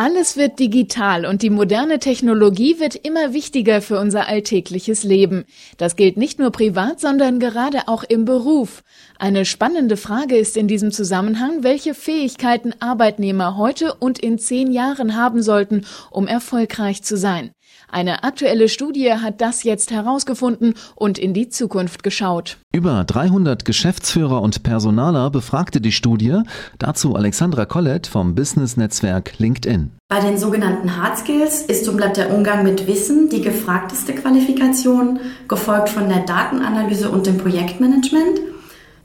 Alles wird digital und die moderne Technologie wird immer wichtiger für unser alltägliches Leben. Das gilt nicht nur privat, sondern gerade auch im Beruf. Eine spannende Frage ist in diesem Zusammenhang, welche Fähigkeiten Arbeitnehmer heute und in zehn Jahren haben sollten, um erfolgreich zu sein. Eine aktuelle Studie hat das jetzt herausgefunden und in die Zukunft geschaut. Über 300 Geschäftsführer und Personaler befragte die Studie, dazu Alexandra Collett vom Business-Netzwerk LinkedIn. Bei den sogenannten Hard Skills ist und bleibt der Umgang mit Wissen die gefragteste Qualifikation, gefolgt von der Datenanalyse und dem Projektmanagement.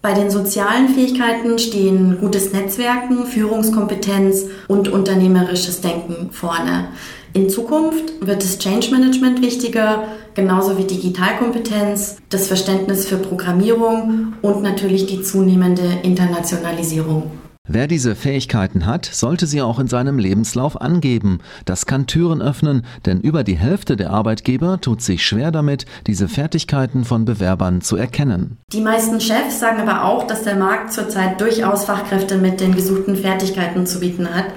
Bei den sozialen Fähigkeiten stehen gutes Netzwerken, Führungskompetenz und unternehmerisches Denken vorne. In Zukunft wird das Change Management wichtiger, genauso wie Digitalkompetenz, das Verständnis für Programmierung und natürlich die zunehmende Internationalisierung. Wer diese Fähigkeiten hat, sollte sie auch in seinem Lebenslauf angeben. Das kann Türen öffnen, denn über die Hälfte der Arbeitgeber tut sich schwer damit, diese Fertigkeiten von Bewerbern zu erkennen. Die meisten Chefs sagen aber auch, dass der Markt zurzeit durchaus Fachkräfte mit den gesuchten Fertigkeiten zu bieten hat.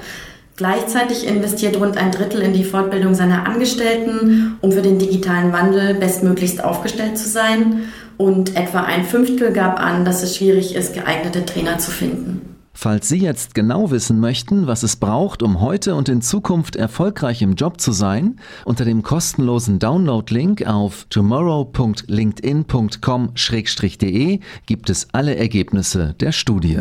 Gleichzeitig investiert rund ein Drittel in die Fortbildung seiner Angestellten, um für den digitalen Wandel bestmöglichst aufgestellt zu sein. Und etwa ein Fünftel gab an, dass es schwierig ist, geeignete Trainer zu finden. Falls Sie jetzt genau wissen möchten, was es braucht, um heute und in Zukunft erfolgreich im Job zu sein, unter dem kostenlosen Download-Link auf tomorrow.linkedin.com-de gibt es alle Ergebnisse der Studie.